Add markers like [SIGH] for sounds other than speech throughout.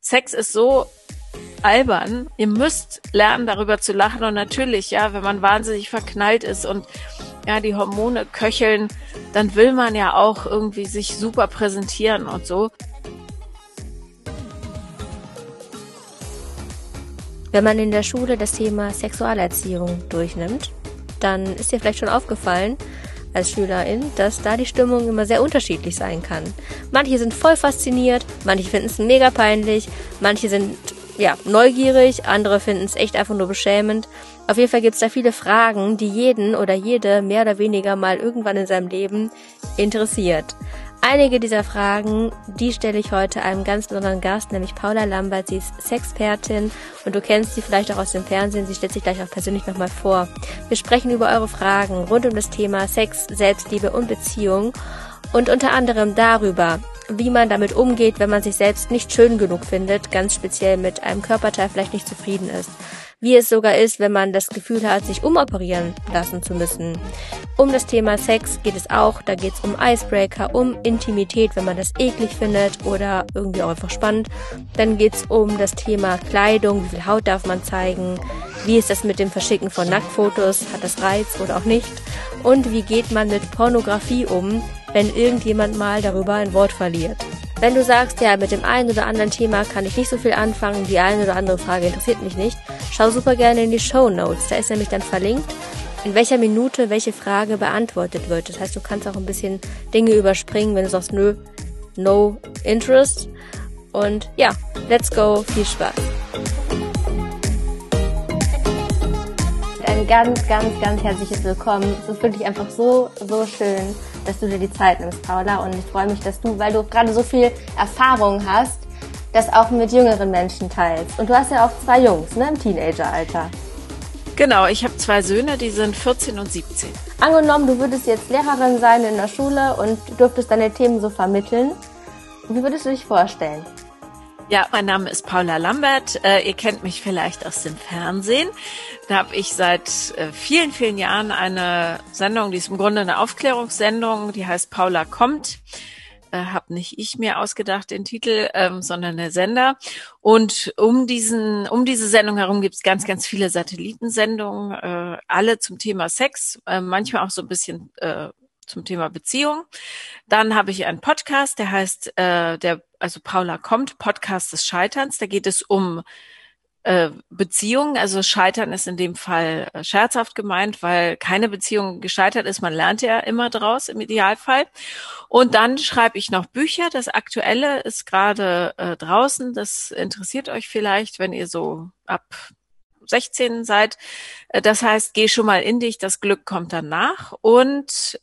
Sex ist so albern. Ihr müsst lernen, darüber zu lachen. Und natürlich, ja, wenn man wahnsinnig verknallt ist und ja, die Hormone köcheln, dann will man ja auch irgendwie sich super präsentieren und so. Wenn man in der Schule das Thema Sexualerziehung durchnimmt, dann ist dir vielleicht schon aufgefallen, als Schülerin, dass da die Stimmung immer sehr unterschiedlich sein kann. Manche sind voll fasziniert, manche finden es mega peinlich, manche sind ja neugierig, andere finden es echt einfach nur beschämend. Auf jeden Fall gibt es da viele Fragen, die jeden oder jede mehr oder weniger mal irgendwann in seinem Leben interessiert. Einige dieser Fragen, die stelle ich heute einem ganz besonderen Gast, nämlich Paula Lambert. Sie ist Sexpertin und du kennst sie vielleicht auch aus dem Fernsehen. Sie stellt sich gleich auch persönlich nochmal vor. Wir sprechen über eure Fragen rund um das Thema Sex, Selbstliebe und Beziehung und unter anderem darüber, wie man damit umgeht, wenn man sich selbst nicht schön genug findet, ganz speziell mit einem Körperteil vielleicht nicht zufrieden ist wie es sogar ist, wenn man das Gefühl hat, sich umoperieren lassen zu müssen. Um das Thema Sex geht es auch, da geht es um Icebreaker, um Intimität, wenn man das eklig findet oder irgendwie auch einfach spannend. Dann geht es um das Thema Kleidung, wie viel Haut darf man zeigen, wie ist das mit dem Verschicken von Nacktfotos, hat das Reiz oder auch nicht und wie geht man mit Pornografie um, wenn irgendjemand mal darüber ein Wort verliert. Wenn du sagst, ja, mit dem einen oder anderen Thema kann ich nicht so viel anfangen, die eine oder andere Frage interessiert mich nicht, schau super gerne in die Show Notes. Da ist nämlich dann verlinkt, in welcher Minute welche Frage beantwortet wird. Das heißt, du kannst auch ein bisschen Dinge überspringen, wenn du sagst, nö, no interest. Und ja, let's go, viel Spaß. Ein ganz, ganz, ganz herzliches Willkommen. Es ist wirklich einfach so, so schön, dass du dir die Zeit nimmst, Paula. Und ich freue mich, dass du, weil du gerade so viel Erfahrung hast, das auch mit jüngeren Menschen teilst. Und du hast ja auch zwei Jungs, ne, im Teenageralter. Genau, ich habe zwei Söhne, die sind 14 und 17. Angenommen, du würdest jetzt Lehrerin sein in der Schule und dürftest deine Themen so vermitteln. Wie würdest du dich vorstellen? Ja, mein Name ist Paula Lambert. Äh, ihr kennt mich vielleicht aus dem Fernsehen. Da habe ich seit äh, vielen, vielen Jahren eine Sendung, die ist im Grunde eine Aufklärungssendung, die heißt Paula kommt. Äh, habe nicht ich mir ausgedacht den Titel, ähm, sondern der Sender. Und um diesen, um diese Sendung herum gibt es ganz, ganz viele Satellitensendungen, äh, alle zum Thema Sex, äh, manchmal auch so ein bisschen äh, zum Thema Beziehung. Dann habe ich einen Podcast, der heißt, äh, der, also Paula kommt, Podcast des Scheiterns. Da geht es um äh, Beziehungen. Also Scheitern ist in dem Fall äh, scherzhaft gemeint, weil keine Beziehung gescheitert ist. Man lernt ja immer draus im Idealfall. Und dann schreibe ich noch Bücher. Das Aktuelle ist gerade äh, draußen. Das interessiert euch vielleicht, wenn ihr so ab 16 seid. Äh, das heißt, geh schon mal in dich, das Glück kommt danach. Und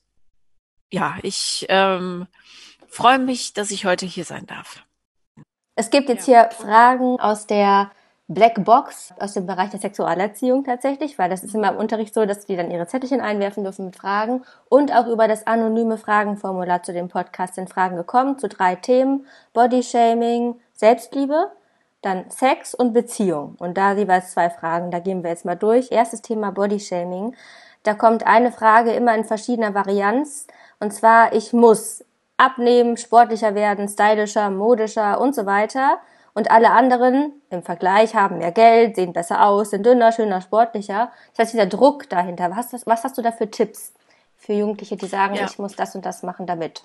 ja, ich ähm, freue mich, dass ich heute hier sein darf. Es gibt jetzt hier Fragen aus der Black Box, aus dem Bereich der Sexualerziehung tatsächlich, weil das ist immer im Unterricht so, dass die dann ihre Zettelchen einwerfen dürfen mit Fragen und auch über das anonyme Fragenformular zu dem Podcast sind Fragen gekommen zu drei Themen, Bodyshaming, Selbstliebe, dann Sex und Beziehung. Und da jeweils zwei Fragen, da gehen wir jetzt mal durch. Erstes Thema Bodyshaming. Da kommt eine Frage immer in verschiedener Varianz. Und zwar, ich muss abnehmen, sportlicher werden, stylischer, modischer und so weiter. Und alle anderen im Vergleich haben mehr Geld, sehen besser aus, sind dünner, schöner, sportlicher. Das heißt, dieser Druck dahinter, was, hast, was hast du da für Tipps für Jugendliche, die sagen, ja. ich muss das und das machen damit?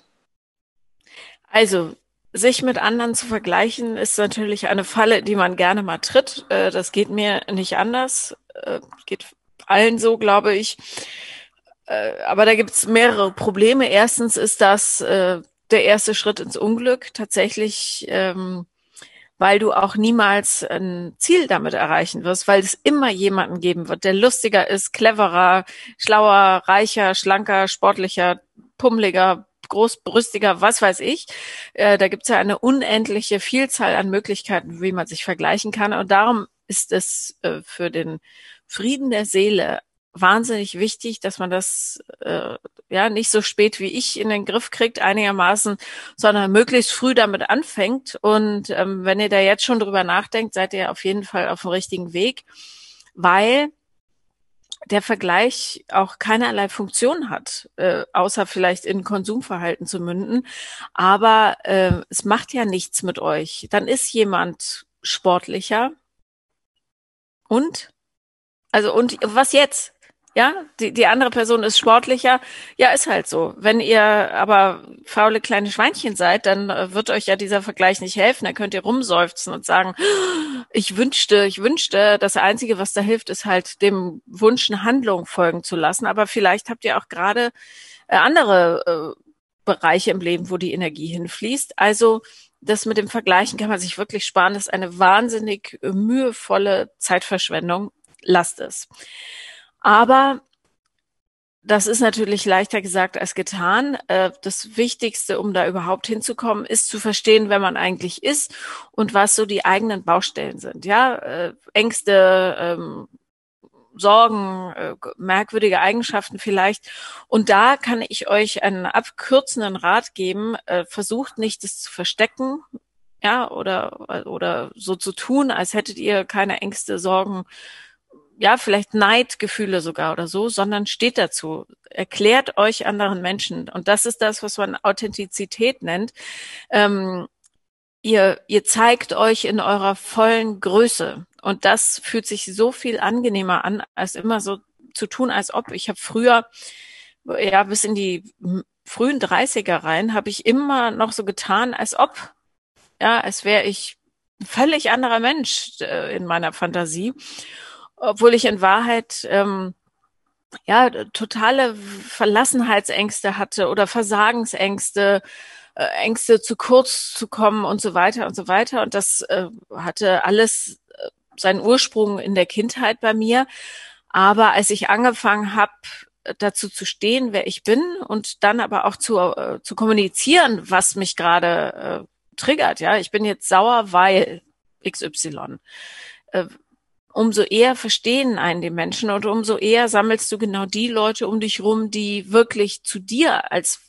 Also, sich mit anderen zu vergleichen, ist natürlich eine Falle, die man gerne mal tritt. Äh, das geht mir nicht anders. Äh, geht allen so, glaube ich. Äh, aber da gibt es mehrere Probleme. Erstens ist das äh, der erste Schritt ins Unglück, tatsächlich, ähm, weil du auch niemals ein Ziel damit erreichen wirst, weil es immer jemanden geben wird, der lustiger ist, cleverer, schlauer, reicher, schlanker, sportlicher, pummeliger, großbrüstiger, was weiß ich. Äh, da gibt es ja eine unendliche Vielzahl an Möglichkeiten, wie man sich vergleichen kann. Und darum ist es äh, für den Frieden der Seele wahnsinnig wichtig, dass man das äh, ja nicht so spät wie ich in den Griff kriegt einigermaßen, sondern möglichst früh damit anfängt. Und ähm, wenn ihr da jetzt schon drüber nachdenkt, seid ihr auf jeden Fall auf dem richtigen Weg, weil der Vergleich auch keinerlei Funktion hat, äh, außer vielleicht in Konsumverhalten zu münden. Aber äh, es macht ja nichts mit euch. Dann ist jemand sportlicher. Und? Also, und was jetzt? Ja, die, die andere Person ist sportlicher. Ja, ist halt so. Wenn ihr aber faule kleine Schweinchen seid, dann äh, wird euch ja dieser Vergleich nicht helfen. Dann könnt ihr rumseufzen und sagen, ich wünschte, ich wünschte, das Einzige, was da hilft, ist halt dem Wunsch, eine Handlung folgen zu lassen. Aber vielleicht habt ihr auch gerade äh, andere äh, Bereiche im Leben, wo die Energie hinfließt. Also das mit dem Vergleichen kann man sich wirklich sparen. Das ist eine wahnsinnig mühevolle Zeitverschwendung. Lasst es. Aber das ist natürlich leichter gesagt als getan. Äh, das Wichtigste, um da überhaupt hinzukommen, ist zu verstehen, wer man eigentlich ist und was so die eigenen Baustellen sind. Ja, äh, Ängste, ähm, Sorgen, äh, merkwürdige Eigenschaften vielleicht. Und da kann ich euch einen abkürzenden Rat geben. Versucht nicht, das zu verstecken, ja, oder, oder so zu tun, als hättet ihr keine Ängste, Sorgen, ja, vielleicht Neidgefühle sogar oder so, sondern steht dazu. Erklärt euch anderen Menschen. Und das ist das, was man Authentizität nennt. Ähm, ihr, ihr zeigt euch in eurer vollen Größe. Und das fühlt sich so viel angenehmer an, als immer so zu tun, als ob. Ich habe früher, ja, bis in die frühen 30er rein, habe ich immer noch so getan, als ob, ja, als wäre ich ein völlig anderer Mensch äh, in meiner Fantasie obwohl ich in Wahrheit ähm, ja totale Verlassenheitsängste hatte oder Versagensängste, äh, Ängste zu kurz zu kommen und so weiter und so weiter. Und das äh, hatte alles äh, seinen Ursprung in der Kindheit bei mir. Aber als ich angefangen habe, dazu zu stehen, wer ich bin und dann aber auch zu, äh, zu kommunizieren, was mich gerade äh, triggert. Ja, ich bin jetzt sauer, weil XY. Äh, umso eher verstehen einen die Menschen und umso eher sammelst du genau die Leute um dich rum, die wirklich zu dir als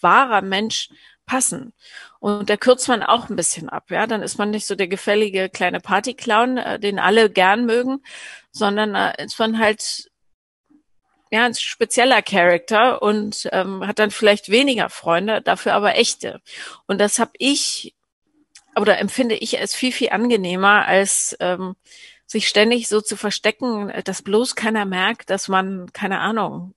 wahrer Mensch passen. Und da kürzt man auch ein bisschen ab, ja. Dann ist man nicht so der gefällige kleine Partyclown, äh, den alle gern mögen, sondern äh, ist man halt ja ein spezieller Charakter und ähm, hat dann vielleicht weniger Freunde, dafür aber echte. Und das habe ich oder empfinde ich als viel viel angenehmer als ähm, sich ständig so zu verstecken, dass bloß keiner merkt, dass man, keine Ahnung,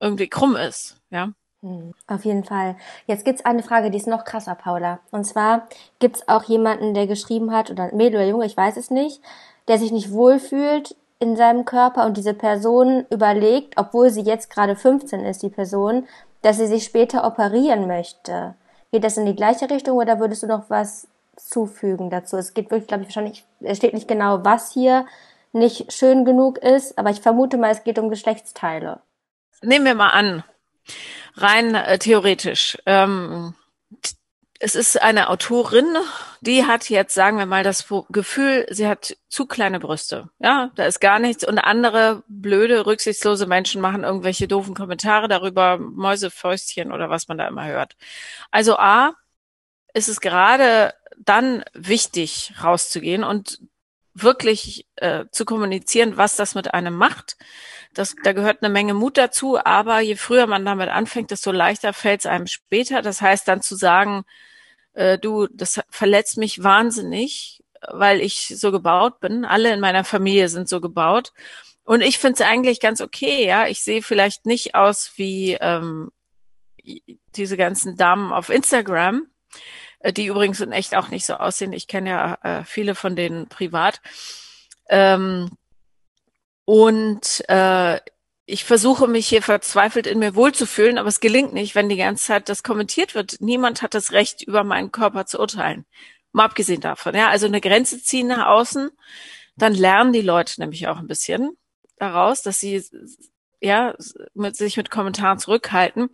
irgendwie krumm ist, ja. Hm, auf jeden Fall. Jetzt gibt's eine Frage, die ist noch krasser, Paula. Und zwar gibt's auch jemanden, der geschrieben hat, oder Mädel oder Junge, ich weiß es nicht, der sich nicht wohlfühlt in seinem Körper und diese Person überlegt, obwohl sie jetzt gerade 15 ist, die Person, dass sie sich später operieren möchte. Geht das in die gleiche Richtung oder würdest du noch was zufügen dazu. Es geht wirklich, glaube ich, wahrscheinlich, es steht nicht genau, was hier nicht schön genug ist, aber ich vermute mal, es geht um Geschlechtsteile. Nehmen wir mal an, rein äh, theoretisch. Ähm, es ist eine Autorin, die hat jetzt, sagen wir mal, das Gefühl, sie hat zu kleine Brüste. Ja, da ist gar nichts. Und andere blöde, rücksichtslose Menschen machen irgendwelche doofen Kommentare darüber, Mäusefäustchen oder was man da immer hört. Also A, ist es gerade dann wichtig, rauszugehen und wirklich äh, zu kommunizieren, was das mit einem macht. Das, da gehört eine Menge Mut dazu, aber je früher man damit anfängt, desto leichter fällt es einem später. Das heißt dann zu sagen, äh, du, das verletzt mich wahnsinnig, weil ich so gebaut bin. Alle in meiner Familie sind so gebaut. Und ich finde es eigentlich ganz okay, ja. Ich sehe vielleicht nicht aus wie ähm, diese ganzen Damen auf Instagram, die übrigens in echt auch nicht so aussehen. Ich kenne ja äh, viele von denen privat. Ähm, und äh, ich versuche mich hier verzweifelt in mir wohlzufühlen, aber es gelingt nicht, wenn die ganze Zeit das kommentiert wird. Niemand hat das Recht, über meinen Körper zu urteilen. Mal abgesehen davon, ja. Also eine Grenze ziehen nach außen, dann lernen die Leute nämlich auch ein bisschen daraus, dass sie ja mit, sich mit Kommentaren zurückhalten.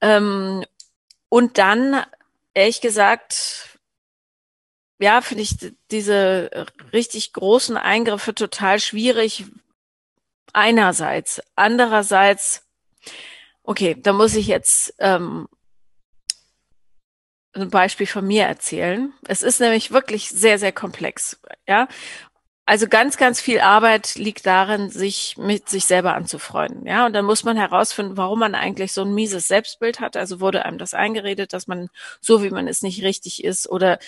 Ähm, und dann ehrlich gesagt, ja, finde ich diese richtig großen Eingriffe total schwierig. Einerseits. Andererseits, okay, da muss ich jetzt ähm, ein Beispiel von mir erzählen. Es ist nämlich wirklich sehr, sehr komplex. Ja, also ganz, ganz viel Arbeit liegt darin, sich mit sich selber anzufreunden. Ja, und dann muss man herausfinden, warum man eigentlich so ein mieses Selbstbild hat. Also wurde einem das eingeredet, dass man so, wie man es nicht richtig ist oder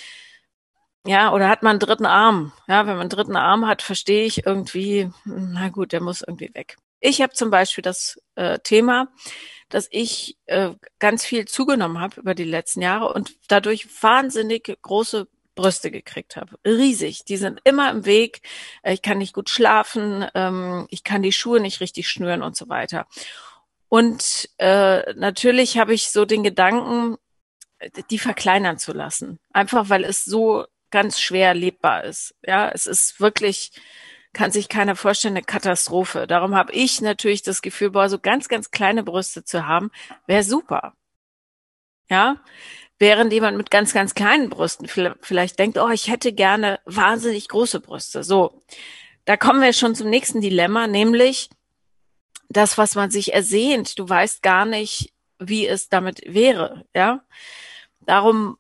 ja, oder hat man einen dritten Arm? Ja, wenn man einen dritten Arm hat, verstehe ich irgendwie, na gut, der muss irgendwie weg. Ich habe zum Beispiel das äh, Thema, dass ich äh, ganz viel zugenommen habe über die letzten Jahre und dadurch wahnsinnig große Brüste gekriegt habe. Riesig. Die sind immer im Weg. Äh, ich kann nicht gut schlafen. Ähm, ich kann die Schuhe nicht richtig schnüren und so weiter. Und äh, natürlich habe ich so den Gedanken, die verkleinern zu lassen. Einfach weil es so ganz schwer lebbar ist. Ja, es ist wirklich, kann sich keiner vorstellen, eine Katastrophe. Darum habe ich natürlich das Gefühl, boah, so ganz, ganz kleine Brüste zu haben, wäre super. Ja, während jemand mit ganz, ganz kleinen Brüsten vielleicht denkt, oh, ich hätte gerne wahnsinnig große Brüste. So, da kommen wir schon zum nächsten Dilemma, nämlich das, was man sich ersehnt. Du weißt gar nicht, wie es damit wäre. Ja, darum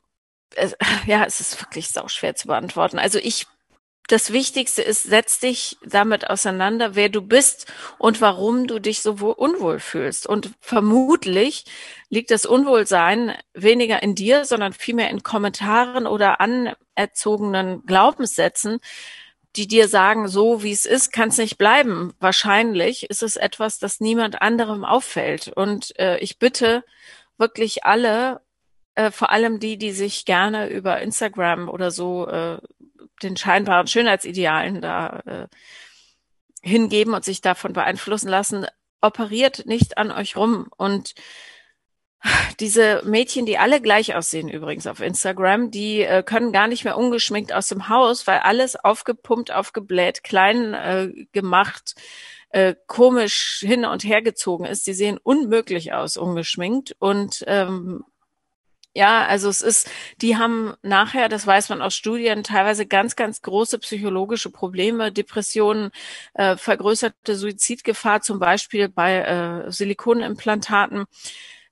[LAUGHS] ja, es ist wirklich sau schwer zu beantworten. Also ich, das Wichtigste ist, setz dich damit auseinander, wer du bist und warum du dich so unwohl fühlst. Und vermutlich liegt das Unwohlsein weniger in dir, sondern vielmehr in Kommentaren oder anerzogenen Glaubenssätzen, die dir sagen, so wie es ist, kann es nicht bleiben. Wahrscheinlich ist es etwas, das niemand anderem auffällt. Und äh, ich bitte wirklich alle äh, vor allem die, die sich gerne über Instagram oder so äh, den scheinbaren Schönheitsidealen da äh, hingeben und sich davon beeinflussen lassen, operiert nicht an euch rum. Und diese Mädchen, die alle gleich aussehen übrigens auf Instagram, die äh, können gar nicht mehr ungeschminkt aus dem Haus, weil alles aufgepumpt, aufgebläht, klein äh, gemacht, äh, komisch hin und her gezogen ist. Die sehen unmöglich aus, ungeschminkt. Und ähm, ja, also es ist, die haben nachher, das weiß man aus Studien, teilweise ganz, ganz große psychologische Probleme, Depressionen, äh, vergrößerte Suizidgefahr, zum Beispiel bei äh, Silikonimplantaten.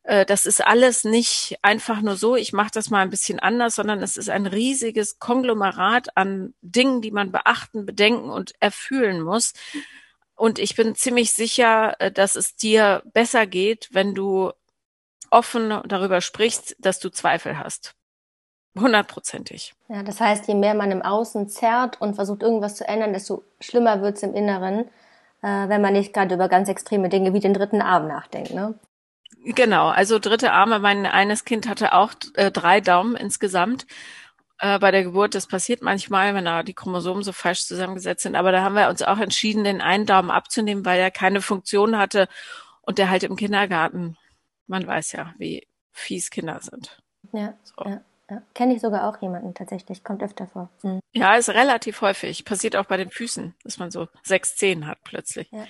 Äh, das ist alles nicht einfach nur so, ich mache das mal ein bisschen anders, sondern es ist ein riesiges Konglomerat an Dingen, die man beachten, bedenken und erfühlen muss. Und ich bin ziemlich sicher, äh, dass es dir besser geht, wenn du offen darüber sprichst, dass du Zweifel hast. Hundertprozentig. Ja, das heißt, je mehr man im Außen zerrt und versucht, irgendwas zu ändern, desto schlimmer wird's im Inneren, äh, wenn man nicht gerade über ganz extreme Dinge wie den dritten Arm nachdenkt, ne? Genau, also dritte Arme. Mein eines Kind hatte auch äh, drei Daumen insgesamt äh, bei der Geburt. Das passiert manchmal, wenn da die Chromosomen so falsch zusammengesetzt sind. Aber da haben wir uns auch entschieden, den einen Daumen abzunehmen, weil er keine Funktion hatte und der halt im Kindergarten man weiß ja, wie fies Kinder sind. Ja, so. ja. Ja, kenne ich sogar auch jemanden tatsächlich, kommt öfter vor. Mhm. Ja, ist relativ häufig. Passiert auch bei den Füßen, dass man so sechs Zehen hat plötzlich. Ja.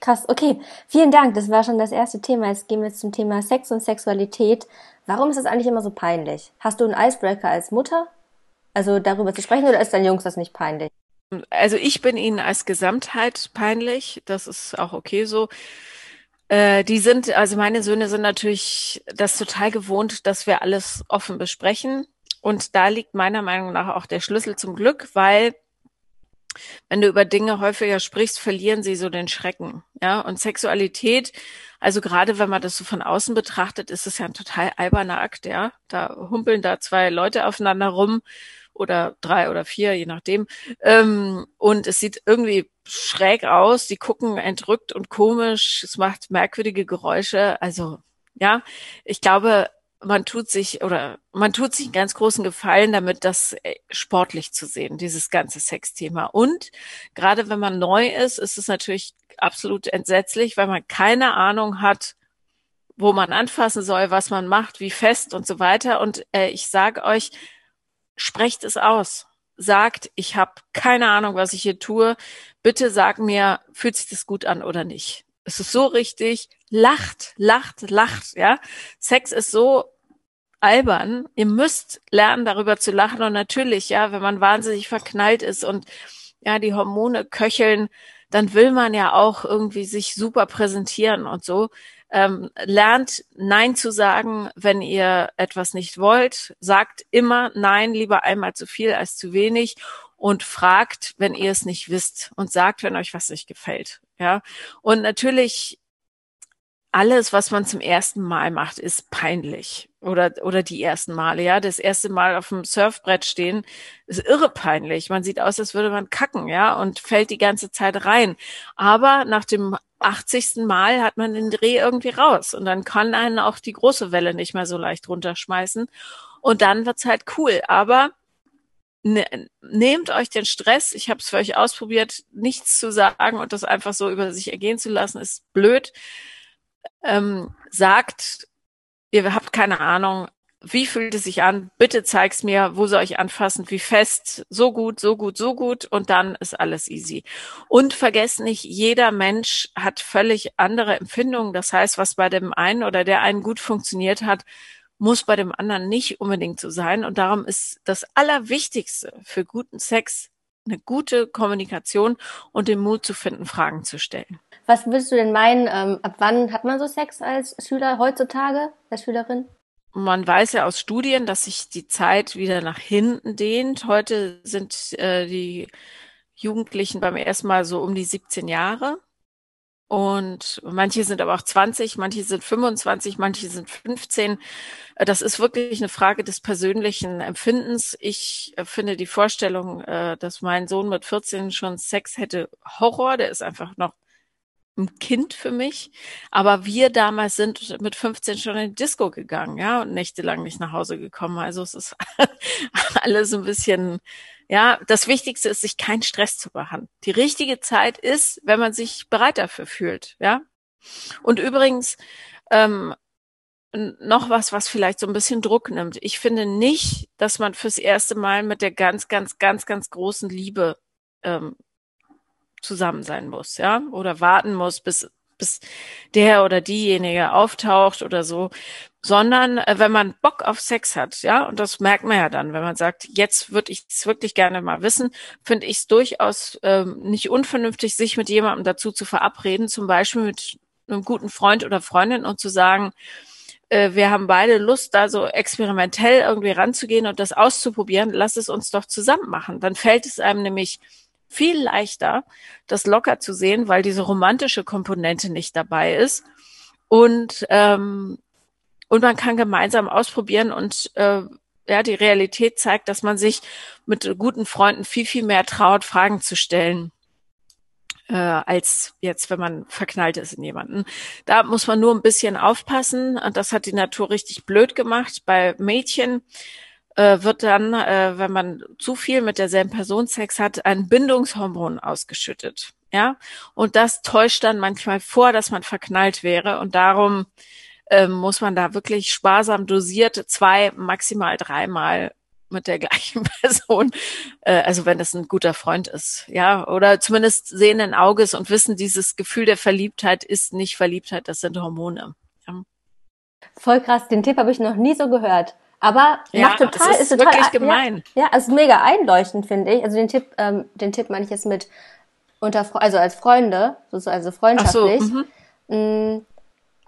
Krass, okay. Vielen Dank. Das war schon das erste Thema. Jetzt gehen wir zum Thema Sex und Sexualität. Warum ist das eigentlich immer so peinlich? Hast du einen Icebreaker als Mutter? Also darüber zu sprechen oder ist deinen Jungs das nicht peinlich? Also ich bin ihnen als Gesamtheit peinlich. Das ist auch okay so. Äh, die sind, also meine Söhne sind natürlich das total gewohnt, dass wir alles offen besprechen. Und da liegt meiner Meinung nach auch der Schlüssel zum Glück, weil wenn du über Dinge häufiger sprichst, verlieren sie so den Schrecken. Ja, und Sexualität, also gerade wenn man das so von außen betrachtet, ist es ja ein total alberner Akt, ja. Da humpeln da zwei Leute aufeinander rum oder drei oder vier, je nachdem. Ähm, und es sieht irgendwie schräg aus. Die gucken entrückt und komisch. Es macht merkwürdige Geräusche. Also ja, ich glaube, man tut sich oder man tut sich einen ganz großen Gefallen damit, das äh, sportlich zu sehen, dieses ganze Sexthema. Und gerade wenn man neu ist, ist es natürlich absolut entsetzlich, weil man keine Ahnung hat, wo man anfassen soll, was man macht, wie fest und so weiter. Und äh, ich sage euch, sprecht es aus. Sagt, ich habe keine Ahnung, was ich hier tue. Bitte sag mir, fühlt sich das gut an oder nicht? Es ist so richtig. Lacht, lacht, lacht, ja. Sex ist so albern. Ihr müsst lernen, darüber zu lachen. Und natürlich, ja, wenn man wahnsinnig verknallt ist und ja, die Hormone köcheln, dann will man ja auch irgendwie sich super präsentieren und so. Ähm, lernt Nein zu sagen, wenn ihr etwas nicht wollt. Sagt immer Nein, lieber einmal zu viel als zu wenig. und fragt, wenn ihr es nicht wisst und sagt, wenn euch was nicht gefällt. Ja. Und natürlich alles, was man zum ersten Mal macht, ist peinlich. Oder, oder die ersten Male, ja. Das erste Mal auf dem Surfbrett stehen ist irre peinlich. Man sieht aus, als würde man kacken, ja, und fällt die ganze Zeit rein. Aber nach dem 80. Mal hat man den Dreh irgendwie raus. Und dann kann einen auch die große Welle nicht mehr so leicht runterschmeißen. Und dann wird's halt cool. Aber ne, nehmt euch den Stress. Ich habe es für euch ausprobiert, nichts zu sagen und das einfach so über sich ergehen zu lassen, ist blöd ähm, sagt, ihr habt keine Ahnung, wie fühlt es sich an? Bitte zeig's mir, wo soll ich anfassen, wie fest, so gut, so gut, so gut und dann ist alles easy. Und vergesst nicht, jeder Mensch hat völlig andere Empfindungen. Das heißt, was bei dem einen oder der einen gut funktioniert hat, muss bei dem anderen nicht unbedingt so sein. Und darum ist das Allerwichtigste für guten Sex eine gute Kommunikation und den Mut zu finden, Fragen zu stellen. Was würdest du denn meinen, ähm, ab wann hat man so Sex als Schüler heutzutage, als Schülerin? Man weiß ja aus Studien, dass sich die Zeit wieder nach hinten dehnt. Heute sind äh, die Jugendlichen beim ersten Mal so um die 17 Jahre. Und manche sind aber auch 20, manche sind 25, manche sind 15. Das ist wirklich eine Frage des persönlichen Empfindens. Ich äh, finde die Vorstellung, äh, dass mein Sohn mit 14 schon Sex hätte, Horror. Der ist einfach noch ein Kind für mich. Aber wir damals sind mit 15 schon in die Disco gegangen, ja, und nächtelang nicht nach Hause gekommen. Also es ist [LAUGHS] alles ein bisschen, ja, das Wichtigste ist, sich keinen Stress zu behandeln. Die richtige Zeit ist, wenn man sich bereit dafür fühlt, ja. Und übrigens, ähm, noch was, was vielleicht so ein bisschen Druck nimmt. Ich finde nicht, dass man fürs erste Mal mit der ganz, ganz, ganz, ganz großen Liebe ähm, zusammen sein muss, ja, oder warten muss, bis bis der oder diejenige auftaucht oder so, sondern äh, wenn man Bock auf Sex hat, ja, und das merkt man ja dann, wenn man sagt, jetzt würde ich es wirklich gerne mal wissen, finde ich es durchaus ähm, nicht unvernünftig, sich mit jemandem dazu zu verabreden, zum Beispiel mit einem guten Freund oder Freundin und zu sagen, äh, wir haben beide Lust, da so experimentell irgendwie ranzugehen und das auszuprobieren, lass es uns doch zusammen machen. Dann fällt es einem nämlich viel leichter, das locker zu sehen, weil diese romantische Komponente nicht dabei ist. Und, ähm, und man kann gemeinsam ausprobieren und äh, ja, die Realität zeigt, dass man sich mit guten Freunden viel, viel mehr traut, Fragen zu stellen, äh, als jetzt, wenn man verknallt ist in jemanden. Da muss man nur ein bisschen aufpassen. Und das hat die Natur richtig blöd gemacht. Bei Mädchen äh, wird dann, äh, wenn man zu viel mit derselben Person Sex hat, ein Bindungshormon ausgeschüttet. Ja, und das täuscht dann manchmal vor, dass man verknallt wäre. Und darum äh, muss man da wirklich sparsam dosiert zwei, maximal dreimal mit der [LAUGHS] gleichen Person, äh, also wenn es ein guter Freund ist, ja, oder zumindest sehenden Auges und wissen, dieses Gefühl der Verliebtheit ist nicht Verliebtheit, das sind Hormone. Ja. Voll krass, den Tipp habe ich noch nie so gehört. Aber ja, macht total, ist, ist total, wirklich gemein. Ja, ja, also mega einleuchtend, finde ich. Also den Tipp, ähm, den Tipp meine ich jetzt mit unter, also als Freunde, also freundschaftlich. So, mhm. mm,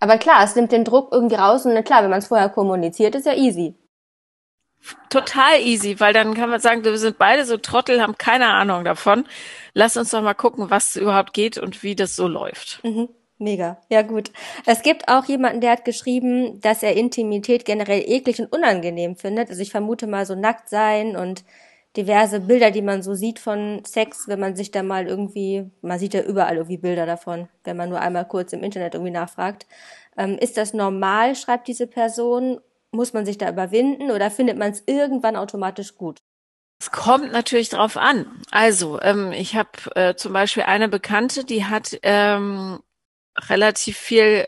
aber klar, es nimmt den Druck irgendwie raus und klar, wenn man es vorher kommuniziert, ist ja easy. Total easy, weil dann kann man sagen, wir sind beide so Trottel, haben keine Ahnung davon. Lass uns doch mal gucken, was überhaupt geht und wie das so läuft. Mhm. Mega, ja gut. Es gibt auch jemanden, der hat geschrieben, dass er Intimität generell eklig und unangenehm findet. Also ich vermute mal so nackt sein und diverse Bilder, die man so sieht von Sex, wenn man sich da mal irgendwie, man sieht ja überall irgendwie Bilder davon, wenn man nur einmal kurz im Internet irgendwie nachfragt. Ähm, ist das normal, schreibt diese Person? Muss man sich da überwinden oder findet man es irgendwann automatisch gut? Es kommt natürlich drauf an. Also, ähm, ich habe äh, zum Beispiel eine Bekannte, die hat ähm, relativ viel,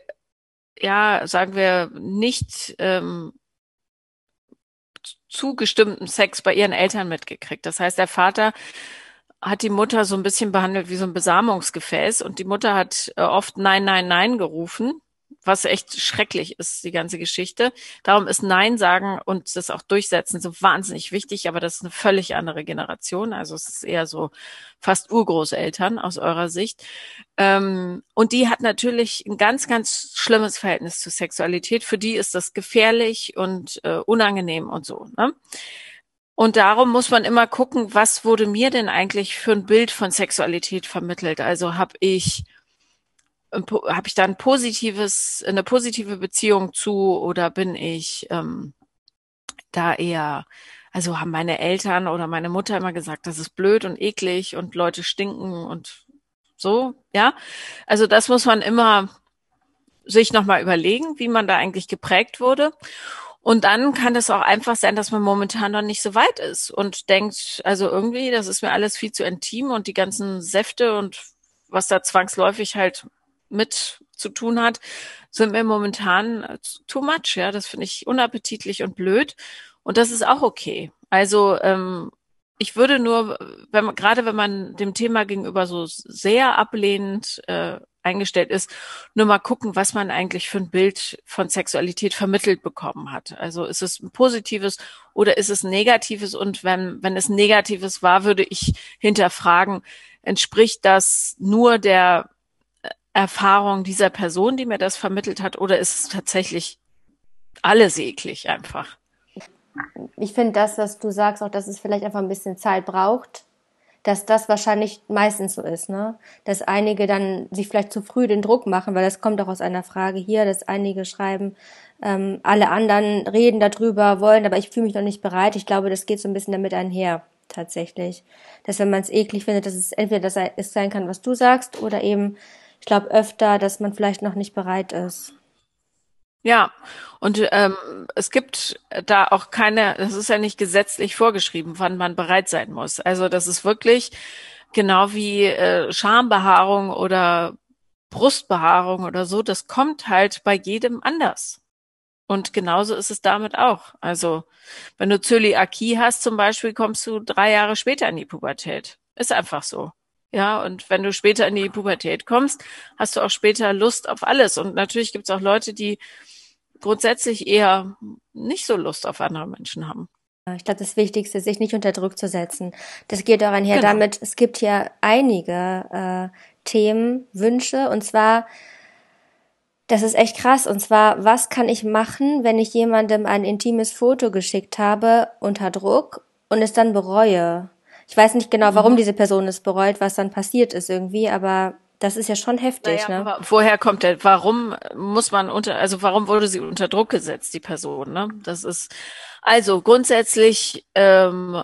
ja, sagen wir, nicht ähm, zugestimmten Sex bei ihren Eltern mitgekriegt. Das heißt, der Vater hat die Mutter so ein bisschen behandelt wie so ein Besamungsgefäß und die Mutter hat äh, oft Nein, Nein, Nein gerufen was echt schrecklich ist, die ganze Geschichte. Darum ist Nein sagen und das auch durchsetzen so wahnsinnig wichtig, aber das ist eine völlig andere Generation. Also es ist eher so fast Urgroßeltern aus eurer Sicht. Ähm, und die hat natürlich ein ganz, ganz schlimmes Verhältnis zur Sexualität. Für die ist das gefährlich und äh, unangenehm und so. Ne? Und darum muss man immer gucken, was wurde mir denn eigentlich für ein Bild von Sexualität vermittelt? Also habe ich habe ich da ein positives, eine positive Beziehung zu oder bin ich ähm, da eher, also haben meine Eltern oder meine Mutter immer gesagt, das ist blöd und eklig und Leute stinken und so, ja. Also das muss man immer sich nochmal überlegen, wie man da eigentlich geprägt wurde. Und dann kann es auch einfach sein, dass man momentan noch nicht so weit ist und denkt, also irgendwie, das ist mir alles viel zu intim und die ganzen Säfte und was da zwangsläufig halt mit zu tun hat, sind mir momentan too much. Ja, das finde ich unappetitlich und blöd. Und das ist auch okay. Also ähm, ich würde nur, wenn man, gerade wenn man dem Thema gegenüber so sehr ablehnend äh, eingestellt ist, nur mal gucken, was man eigentlich für ein Bild von Sexualität vermittelt bekommen hat. Also ist es ein positives oder ist es negatives? Und wenn, wenn es negatives war, würde ich hinterfragen, entspricht das nur der Erfahrung dieser Person, die mir das vermittelt hat, oder ist es tatsächlich alles eklig einfach? Ich finde das, was du sagst, auch dass es vielleicht einfach ein bisschen Zeit braucht, dass das wahrscheinlich meistens so ist, ne? Dass einige dann sich vielleicht zu früh den Druck machen, weil das kommt auch aus einer Frage hier, dass einige schreiben, ähm, alle anderen reden darüber, wollen, aber ich fühle mich noch nicht bereit. Ich glaube, das geht so ein bisschen damit einher, tatsächlich. Dass wenn man es eklig findet, dass es entweder das sein kann, was du sagst, oder eben ich glaube öfter, dass man vielleicht noch nicht bereit ist. Ja, und ähm, es gibt da auch keine, das ist ja nicht gesetzlich vorgeschrieben, wann man bereit sein muss. Also das ist wirklich genau wie äh, Schambehaarung oder Brustbehaarung oder so, das kommt halt bei jedem anders. Und genauso ist es damit auch. Also wenn du Zöliakie hast zum Beispiel, kommst du drei Jahre später in die Pubertät. Ist einfach so. Ja, und wenn du später in die Pubertät kommst, hast du auch später Lust auf alles. Und natürlich gibt es auch Leute, die grundsätzlich eher nicht so Lust auf andere Menschen haben. Ich glaube, das Wichtigste ist, sich nicht unter Druck zu setzen. Das geht auch einher genau. damit, es gibt ja einige äh, Themen, Wünsche, und zwar, das ist echt krass, und zwar, was kann ich machen, wenn ich jemandem ein intimes Foto geschickt habe unter Druck und es dann bereue? Ich weiß nicht genau, warum mhm. diese Person es bereut, was dann passiert ist irgendwie, aber das ist ja schon heftig, naja, ne? Woher kommt der? Warum muss man unter, also warum wurde sie unter Druck gesetzt, die Person? Ne? Das ist also grundsätzlich, ähm,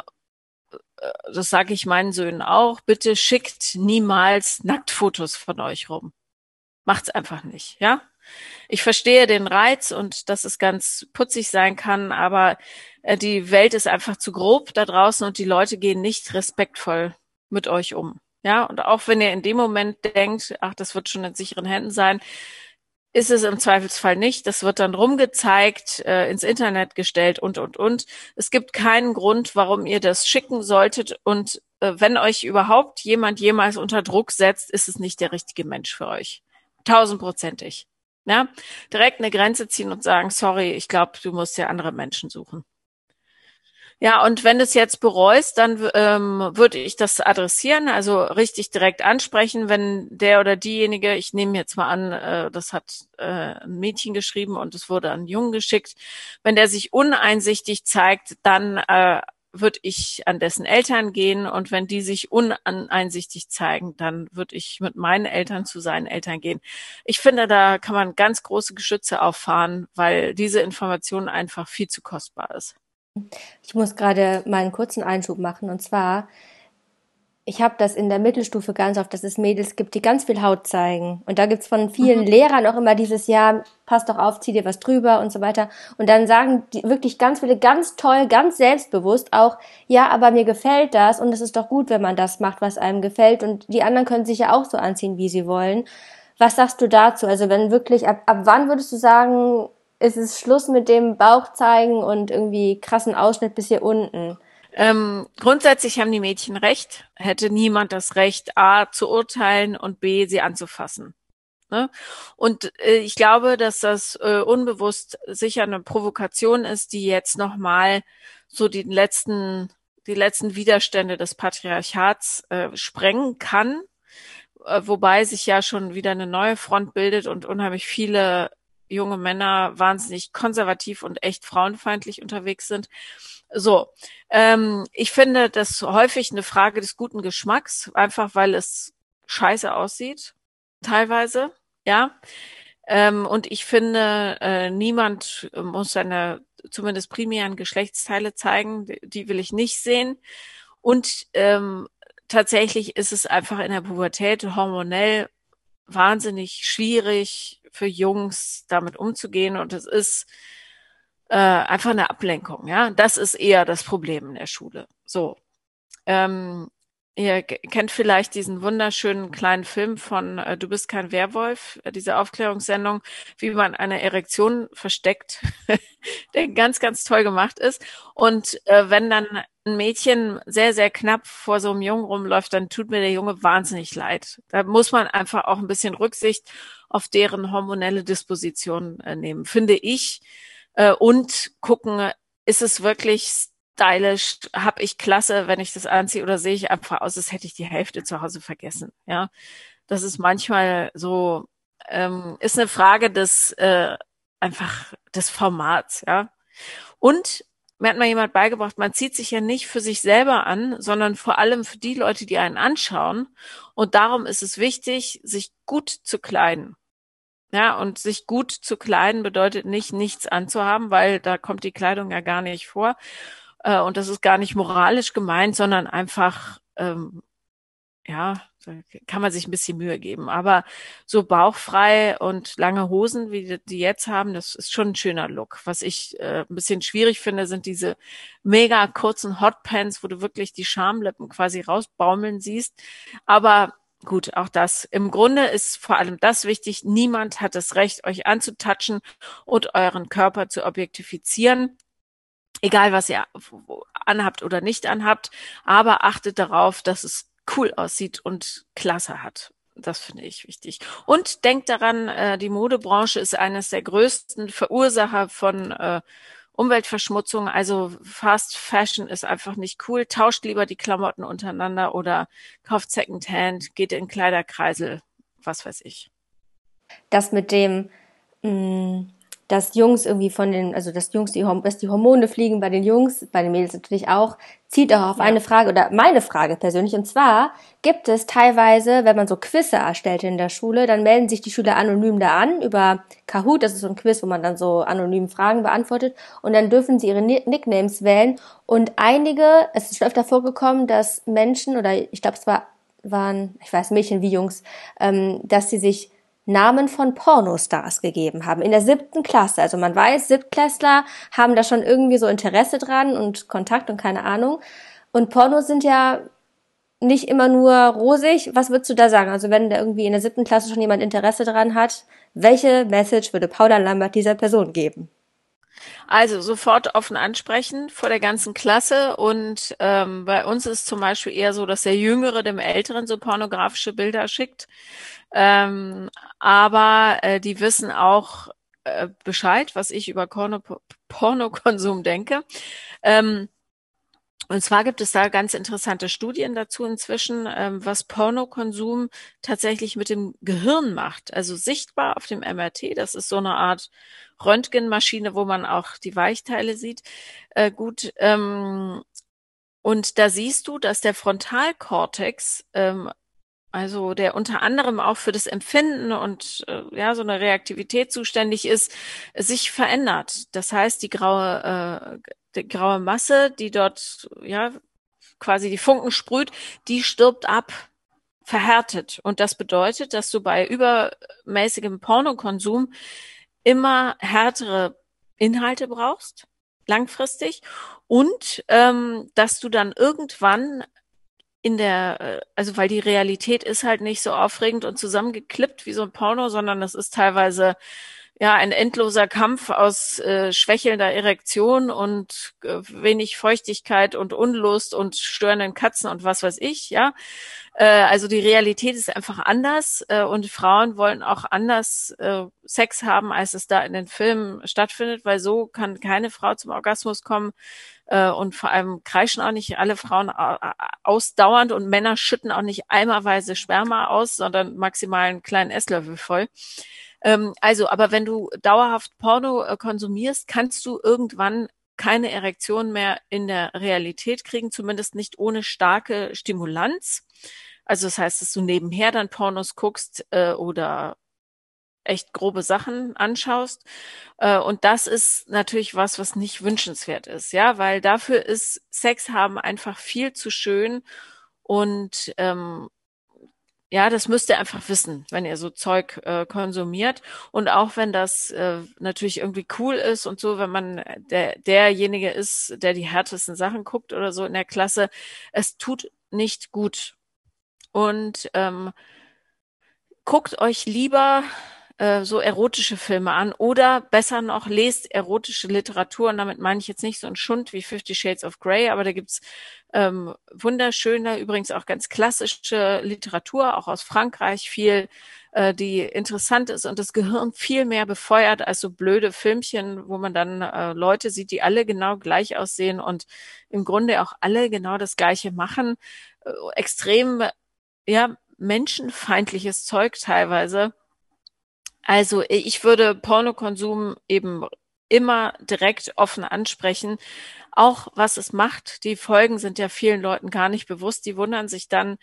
äh, das sage ich meinen Söhnen auch, bitte schickt niemals Nacktfotos von euch rum. Macht's einfach nicht, ja? Ich verstehe den Reiz und dass es ganz putzig sein kann, aber äh, die Welt ist einfach zu grob da draußen und die Leute gehen nicht respektvoll mit euch um. Ja, und auch wenn ihr in dem Moment denkt, ach, das wird schon in sicheren Händen sein, ist es im Zweifelsfall nicht. Das wird dann rumgezeigt, äh, ins Internet gestellt und, und, und. Es gibt keinen Grund, warum ihr das schicken solltet. Und äh, wenn euch überhaupt jemand jemals unter Druck setzt, ist es nicht der richtige Mensch für euch. Tausendprozentig. Ja, direkt eine Grenze ziehen und sagen, sorry, ich glaube, du musst ja andere Menschen suchen. Ja, und wenn du es jetzt bereust, dann ähm, würde ich das adressieren, also richtig direkt ansprechen, wenn der oder diejenige, ich nehme jetzt mal an, äh, das hat äh, ein Mädchen geschrieben und es wurde an einen Jungen geschickt, wenn der sich uneinsichtig zeigt, dann äh, würde ich an dessen Eltern gehen und wenn die sich uneinsichtig zeigen, dann würde ich mit meinen Eltern zu seinen Eltern gehen. Ich finde, da kann man ganz große Geschütze auffahren, weil diese Information einfach viel zu kostbar ist. Ich muss gerade mal einen kurzen Einschub machen und zwar ich habe das in der Mittelstufe ganz oft, dass es Mädels gibt, die ganz viel Haut zeigen. Und da gibt's von vielen mhm. Lehrern auch immer dieses Jahr, pass doch auf, zieh dir was drüber und so weiter. Und dann sagen die wirklich ganz viele ganz toll, ganz selbstbewusst auch, ja, aber mir gefällt das und es ist doch gut, wenn man das macht, was einem gefällt. Und die anderen können sich ja auch so anziehen, wie sie wollen. Was sagst du dazu? Also wenn wirklich, ab, ab wann würdest du sagen, ist es Schluss mit dem Bauch zeigen und irgendwie krassen Ausschnitt bis hier unten? Ähm, grundsätzlich haben die Mädchen recht. Hätte niemand das Recht, A, zu urteilen und B, sie anzufassen. Ne? Und äh, ich glaube, dass das äh, unbewusst sicher eine Provokation ist, die jetzt nochmal so die letzten, die letzten Widerstände des Patriarchats äh, sprengen kann, äh, wobei sich ja schon wieder eine neue Front bildet und unheimlich viele junge Männer wahnsinnig konservativ und echt frauenfeindlich unterwegs sind. So, ähm, ich finde das häufig eine Frage des guten Geschmacks, einfach weil es scheiße aussieht, teilweise, ja. Ähm, und ich finde, äh, niemand muss seine zumindest primären Geschlechtsteile zeigen, die will ich nicht sehen. Und ähm, tatsächlich ist es einfach in der Pubertät hormonell wahnsinnig schwierig für Jungs damit umzugehen und es ist äh, einfach eine Ablenkung. Ja, das ist eher das Problem in der Schule. So, ähm, Ihr kennt vielleicht diesen wunderschönen kleinen Film von äh, Du bist kein Werwolf, äh, diese Aufklärungssendung, wie man eine Erektion versteckt, [LAUGHS] der ganz, ganz toll gemacht ist. Und äh, wenn dann ein Mädchen sehr, sehr knapp vor so einem Jungen rumläuft, dann tut mir der Junge wahnsinnig leid. Da muss man einfach auch ein bisschen Rücksicht auf deren hormonelle Disposition äh, nehmen, finde ich. Äh, und gucken, ist es wirklich stylisch, habe ich klasse, wenn ich das anziehe oder sehe ich einfach aus, als hätte ich die Hälfte zu Hause vergessen. Ja, das ist manchmal so, ähm, ist eine Frage des äh, einfach des Formats. Ja, und mir hat mal jemand beigebracht, man zieht sich ja nicht für sich selber an, sondern vor allem für die Leute, die einen anschauen. Und darum ist es wichtig, sich gut zu kleiden. Ja, und sich gut zu kleiden bedeutet nicht, nichts anzuhaben, weil da kommt die Kleidung ja gar nicht vor, äh, und das ist gar nicht moralisch gemeint, sondern einfach, ähm, ja, kann man sich ein bisschen Mühe geben. Aber so bauchfrei und lange Hosen, wie die jetzt haben, das ist schon ein schöner Look. Was ich äh, ein bisschen schwierig finde, sind diese mega kurzen Hotpants, wo du wirklich die Schamlippen quasi rausbaumeln siehst. Aber gut, auch das. Im Grunde ist vor allem das wichtig. Niemand hat das Recht, euch anzutatschen und euren Körper zu objektifizieren egal was ihr anhabt oder nicht anhabt, aber achtet darauf, dass es cool aussieht und klasse hat. Das finde ich wichtig. Und denkt daran, äh, die Modebranche ist eines der größten Verursacher von äh, Umweltverschmutzung. Also Fast Fashion ist einfach nicht cool. Tauscht lieber die Klamotten untereinander oder kauft Secondhand, geht in Kleiderkreisel, was weiß ich. Das mit dem mh, mm, dass Jungs irgendwie von den, also dass Jungs die, dass die Hormone fliegen bei den Jungs, bei den Mädels natürlich auch, zieht auch auf ja. eine Frage oder meine Frage persönlich. Und zwar gibt es teilweise, wenn man so Quizze erstellt in der Schule, dann melden sich die Schüler anonym da an über Kahoot. Das ist so ein Quiz, wo man dann so anonym Fragen beantwortet. Und dann dürfen sie ihre Nicknames wählen. Und einige, es ist schon öfter vorgekommen, dass Menschen oder ich glaube, es war, waren, ich weiß, Mädchen wie Jungs, ähm, dass sie sich Namen von Pornostars gegeben haben. In der siebten Klasse. Also man weiß, Siebtklässler haben da schon irgendwie so Interesse dran und Kontakt und keine Ahnung. Und Pornos sind ja nicht immer nur rosig. Was würdest du da sagen? Also wenn da irgendwie in der siebten Klasse schon jemand Interesse dran hat, welche Message würde Paula Lambert dieser Person geben? Also sofort offen ansprechen vor der ganzen Klasse und ähm, bei uns ist zum Beispiel eher so, dass der Jüngere dem Älteren so pornografische Bilder schickt. Ähm, aber äh, die wissen auch äh, Bescheid, was ich über Porno Pornokonsum denke. Ähm, und zwar gibt es da ganz interessante Studien dazu inzwischen, ähm, was Pornokonsum tatsächlich mit dem Gehirn macht. Also sichtbar auf dem MRT, das ist so eine Art Röntgenmaschine, wo man auch die Weichteile sieht. Äh, gut, ähm, und da siehst du, dass der Frontalkortex ähm, also der unter anderem auch für das Empfinden und äh, ja so eine Reaktivität zuständig ist, sich verändert. Das heißt, die graue äh, die graue Masse, die dort ja quasi die Funken sprüht, die stirbt ab, verhärtet. Und das bedeutet, dass du bei übermäßigem Pornokonsum immer härtere Inhalte brauchst, langfristig, und ähm, dass du dann irgendwann in der, äh, also weil die Realität ist halt nicht so aufregend und zusammengeklippt wie so ein Porno, sondern das ist teilweise ja ein endloser Kampf aus äh, schwächelnder Erektion und äh, wenig Feuchtigkeit und Unlust und störenden Katzen und was weiß ich, ja. Äh, also die Realität ist einfach anders äh, und Frauen wollen auch anders äh, Sex haben, als es da in den Filmen stattfindet, weil so kann keine Frau zum Orgasmus kommen, äh, und vor allem kreischen auch nicht alle Frauen ausdauernd und Männer schütten auch nicht eimerweise Sperma aus, sondern maximal einen kleinen Esslöffel voll. Ähm, also, aber wenn du dauerhaft Porno äh, konsumierst, kannst du irgendwann keine Erektion mehr in der Realität kriegen, zumindest nicht ohne starke Stimulanz. Also das heißt, dass du nebenher dann Pornos guckst äh, oder echt grobe Sachen anschaust. Äh, und das ist natürlich was, was nicht wünschenswert ist, ja, weil dafür ist Sex haben einfach viel zu schön und ähm, ja, das müsst ihr einfach wissen, wenn ihr so Zeug äh, konsumiert. Und auch wenn das äh, natürlich irgendwie cool ist und so, wenn man der, derjenige ist, der die härtesten Sachen guckt oder so in der Klasse, es tut nicht gut. Und ähm, guckt euch lieber äh, so erotische Filme an oder besser noch lest erotische Literatur und damit meine ich jetzt nicht so ein Schund wie Fifty Shades of Grey, aber da gibt's ähm, wunderschöne, übrigens auch ganz klassische Literatur, auch aus Frankreich viel, äh, die interessant ist und das Gehirn viel mehr befeuert als so blöde Filmchen, wo man dann äh, Leute sieht, die alle genau gleich aussehen und im Grunde auch alle genau das Gleiche machen. Äh, extrem, ja, menschenfeindliches Zeug teilweise also ich würde Pornokonsum eben immer direkt offen ansprechen. Auch was es macht, die Folgen sind ja vielen Leuten gar nicht bewusst. Die wundern sich dann,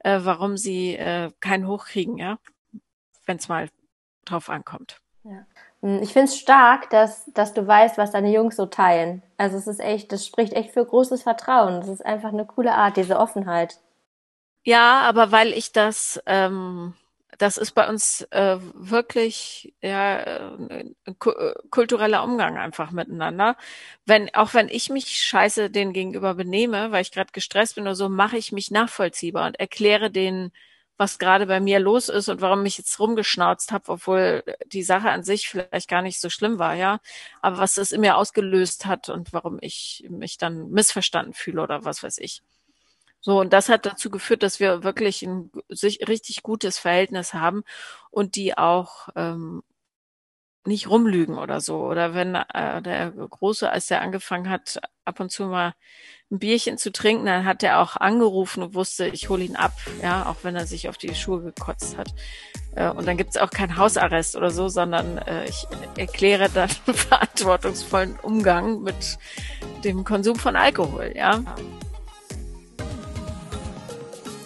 äh, warum sie äh, keinen hochkriegen, ja, wenn es mal drauf ankommt. Ja. Hm, ich finde es stark, dass, dass du weißt, was deine Jungs so teilen. Also es ist echt, das spricht echt für großes Vertrauen. Das ist einfach eine coole Art, diese Offenheit. Ja, aber weil ich das ähm, das ist bei uns äh, wirklich ja äh, kultureller Umgang einfach miteinander. Wenn auch wenn ich mich scheiße denen gegenüber benehme, weil ich gerade gestresst bin oder so, mache ich mich nachvollziehbar und erkläre denen, was gerade bei mir los ist und warum ich jetzt rumgeschnauzt habe, obwohl die Sache an sich vielleicht gar nicht so schlimm war, ja. Aber was das in mir ausgelöst hat und warum ich mich dann missverstanden fühle oder was weiß ich. So, und das hat dazu geführt, dass wir wirklich ein richtig gutes Verhältnis haben und die auch ähm, nicht rumlügen oder so. Oder wenn äh, der Große, als er angefangen hat, ab und zu mal ein Bierchen zu trinken, dann hat er auch angerufen und wusste, ich hole ihn ab, ja, auch wenn er sich auf die Schuhe gekotzt hat. Äh, und dann gibt's auch keinen Hausarrest oder so, sondern äh, ich erkläre dann [LAUGHS] verantwortungsvollen Umgang mit dem Konsum von Alkohol, ja.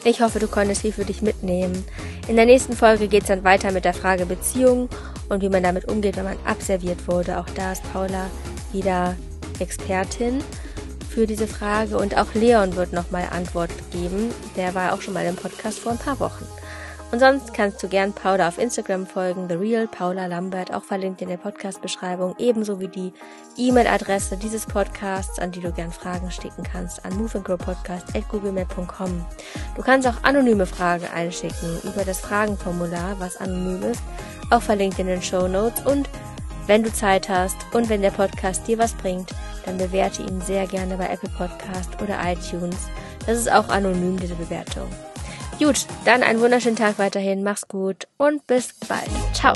Ich hoffe, du konntest viel für dich mitnehmen. In der nächsten Folge geht es dann weiter mit der Frage Beziehung und wie man damit umgeht, wenn man abserviert wurde. Auch da ist Paula wieder Expertin für diese Frage und auch Leon wird nochmal Antwort geben. Der war auch schon mal im Podcast vor ein paar Wochen. Und sonst kannst du gern Paula auf Instagram folgen, The Real Paula Lambert, auch verlinkt in der Podcast-Beschreibung, ebenso wie die E-Mail-Adresse dieses Podcasts, an die du gern Fragen schicken kannst, an moveandgrowpodcast.googlemail.com. Du kannst auch anonyme Fragen einschicken über das Fragenformular, was anonym ist, auch verlinkt in den Show Notes und wenn du Zeit hast und wenn der Podcast dir was bringt, dann bewerte ihn sehr gerne bei Apple Podcast oder iTunes. Das ist auch anonym, diese Bewertung. Gut, dann einen wunderschönen Tag weiterhin. Mach's gut und bis bald. Ciao.